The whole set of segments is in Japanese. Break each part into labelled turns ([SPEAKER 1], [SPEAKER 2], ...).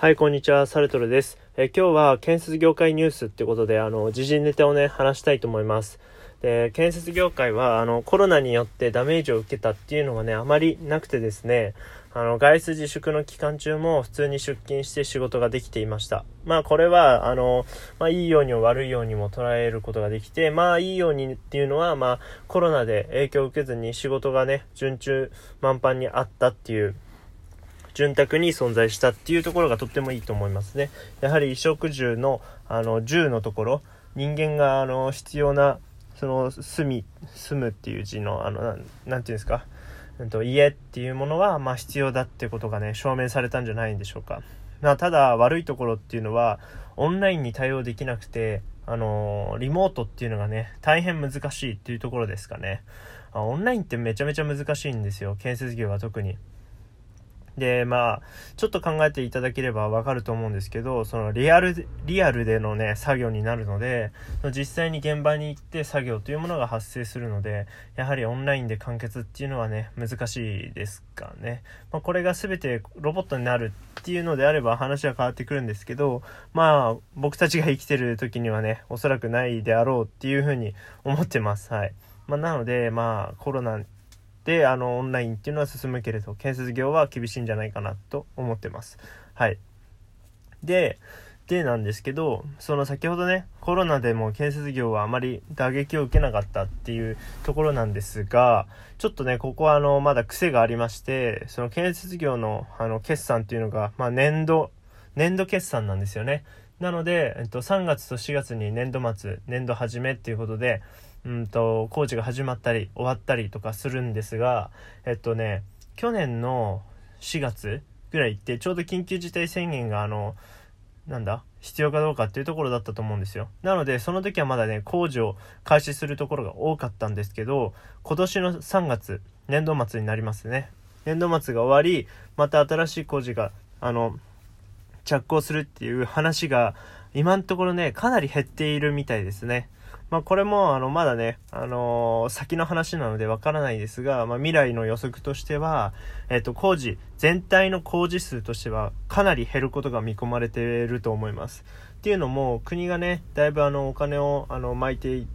[SPEAKER 1] はい、こんにちは、サルトルです。え今日は建設業界ニュースってことで、あの、時事ネタをね、話したいと思います。で、建設業界は、あの、コロナによってダメージを受けたっていうのがね、あまりなくてですね、あの、外出自粛の期間中も普通に出勤して仕事ができていました。まあ、これは、あの、まあ、いいようにも悪いようにも捉えることができて、まあ、いいようにっていうのは、まあ、コロナで影響を受けずに仕事がね、順中満帆にあったっていう潤沢に存在したっていうところがとってもいいと思いますね。やはり衣食住の、あの、住のところ、人間が、あの、必要な、その、住み、住むっていう字の、あの、なん、ていうんですか、うんと、家っていうものは、まあ、必要だってことがね、証明されたんじゃないんでしょうか。まあ、ただ、悪いところっていうのは、オンラインに対応できなくて、あのリモートっていうのがね、大変難しいっていうところですかね。オンラインってめちゃめちゃ難しいんですよ。建設業は特に。で、まあ、ちょっと考えていただければわかると思うんですけど、そのリアル、リアルでのね、作業になるので、実際に現場に行って作業というものが発生するので、やはりオンラインで完結っていうのはね、難しいですかね。まあ、これが全てロボットになるっていうのであれば話は変わってくるんですけど、まあ、僕たちが生きてる時にはね、おそらくないであろうっていうふうに思ってます。はい。まあ、なので、まあ、コロナであのオンラインっていうのは進むけれど建設業は厳しいんじゃないかなと思ってます。はい。ででなんですけどその先ほどねコロナでも建設業はあまり打撃を受けなかったっていうところなんですがちょっとねここはあのまだ癖がありましてその建設業のあの決算っていうのが、まあ、年度年度決算なんですよね。なので、えっと、3月と4月に年度末年度始めっていうことでうんと工事が始まったり終わったりとかするんですがえっとね去年の4月ぐらいってちょうど緊急事態宣言があのなんだ必要かどうかっていうところだったと思うんですよ。なのでその時はまだね工事を開始するところが多かったんですけど今年の3月年度末になりますね。年度末が終わりまた新しい工事があの着工するっていう話が今のところねかなり減っているみたいですね。まあ、これも、あの、まだね、あのー、先の話なのでわからないですが、まあ、未来の予測としては、えっ、と、工事、全体の工事数としては、かなり減ることが見込まれていると思います。っていうのも、国がね、だいぶあの、お金を、あの、巻いて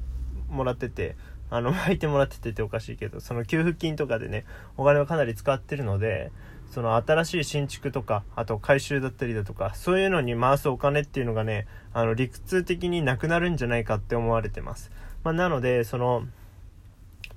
[SPEAKER 1] もらってて、あの、巻いてもらっててておかしいけど、その給付金とかでね、お金をかなり使ってるので、その新しい新築とか、あと改修だったりだとか、そういうのに回すお金っていうのがね、あの、理屈的になくなるんじゃないかって思われてます。まあ、なので、その、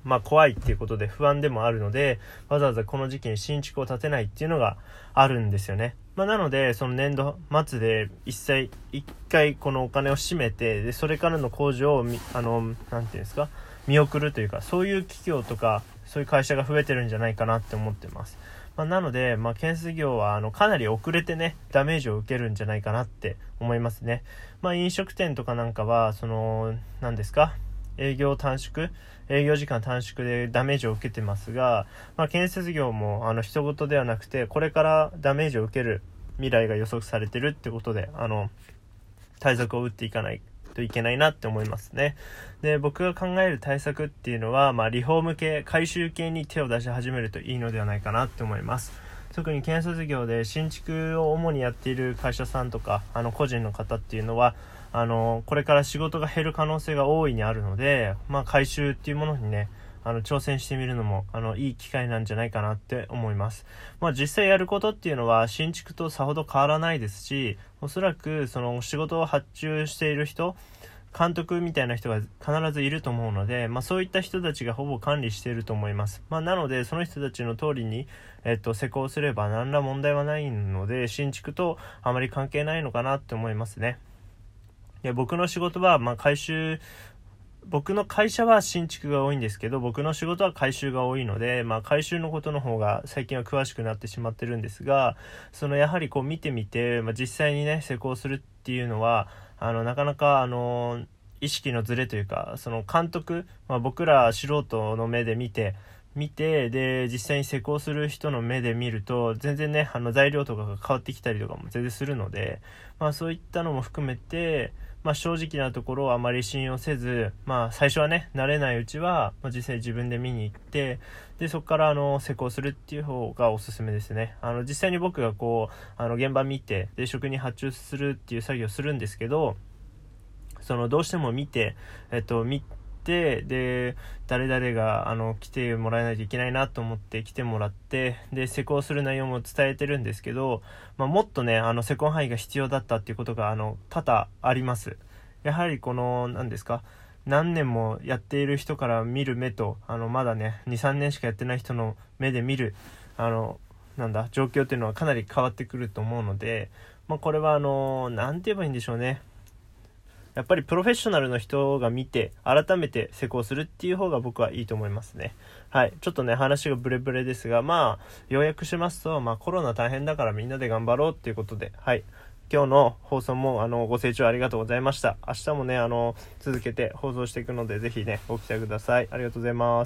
[SPEAKER 1] まあ、怖いっていうことで不安でもあるので、わざわざこの時期に新築を建てないっていうのがあるんですよね。まあ、なので、その年度末で一切、一回このお金を締めて、で、それからの工事を、あの、なんていうんですか、見送るというか、そういう企業とか、そういう会社が増えてるんじゃないかなって思ってます。まあ、なので、まあ、建設業はあのかなり遅れてねダメージを受けるんじゃないかなって思いますね。まあ、飲食店とかなんかはその何ですか営業短縮営業時間短縮でダメージを受けてますが、まあ、建設業もあの人事ではなくてこれからダメージを受ける未来が予測されてるってことであの対策を打っていかないといけないなって思いますね。で、僕が考える対策っていうのは、まあ、リフォーム系、改修系に手を出し始めるといいのではないかなって思います。特に建設業で新築を主にやっている会社さんとか、あの、個人の方っていうのは、あの、これから仕事が減る可能性が大いにあるので、まあ、回収っていうものにね、あの、挑戦してみるのも、あの、いい機会なんじゃないかなって思います。まあ、実際やることっていうのは、新築とさほど変わらないですし、おそらく、その、仕事を発注している人、監督みたいな人が必ずいると思うので、まあ、そういった人たちがほぼ管理していると思います。まあ、なので、その人たちの通りに、えっと、施工すれば何ら問題はないので、新築とあまり関係ないのかなって思いますね。で僕の仕事は、まあ、回収僕の会社は新築が多いんですけど、僕の仕事は改修が多いので、まあ改修のことの方が最近は詳しくなってしまってるんですが、そのやはりこう見てみて、まあ、実際にね、施工するっていうのは、あの、なかなかあの、意識のズレというか、その監督、まあ、僕ら素人の目で見て、見てで実際に施工する人の目で見ると全然ねあの材料とかが変わってきたりとかも全然するので、まあ、そういったのも含めて、まあ、正直なところあまり信用せず、まあ、最初はね慣れないうちは、まあ、実際自分で見に行ってでそこからあの施工するっていう方がおすすめですね。あの実際に僕がこうあの現場見てで職に発注するっていう作業をするんですけどそのどうしても見て、えっと、見てで誰々があの来てもらえないといけないなと思って来てもらってで施工する内容も伝えてるんですけど、まあ、もっとねあの施工範囲が必要だったっていうことがあの多々あります。やはりこの何ですか何年もやっている人から見る目とあのまだね23年しかやってない人の目で見るあのなんだ状況っていうのはかなり変わってくると思うので、まあ、これはあの何て言えばいいんでしょうね。やっぱりプロフェッショナルの人が見て改めて施工するっていう方が僕はいいと思いますね。はい。ちょっとね話がブレブレですがまあ要約しますと、まあ、コロナ大変だからみんなで頑張ろうっていうことで。はい。今日の放送もあのご清聴ありがとうございました。明日もねあの続けて放送していくのでぜひねご期待ください。ありがとうございます。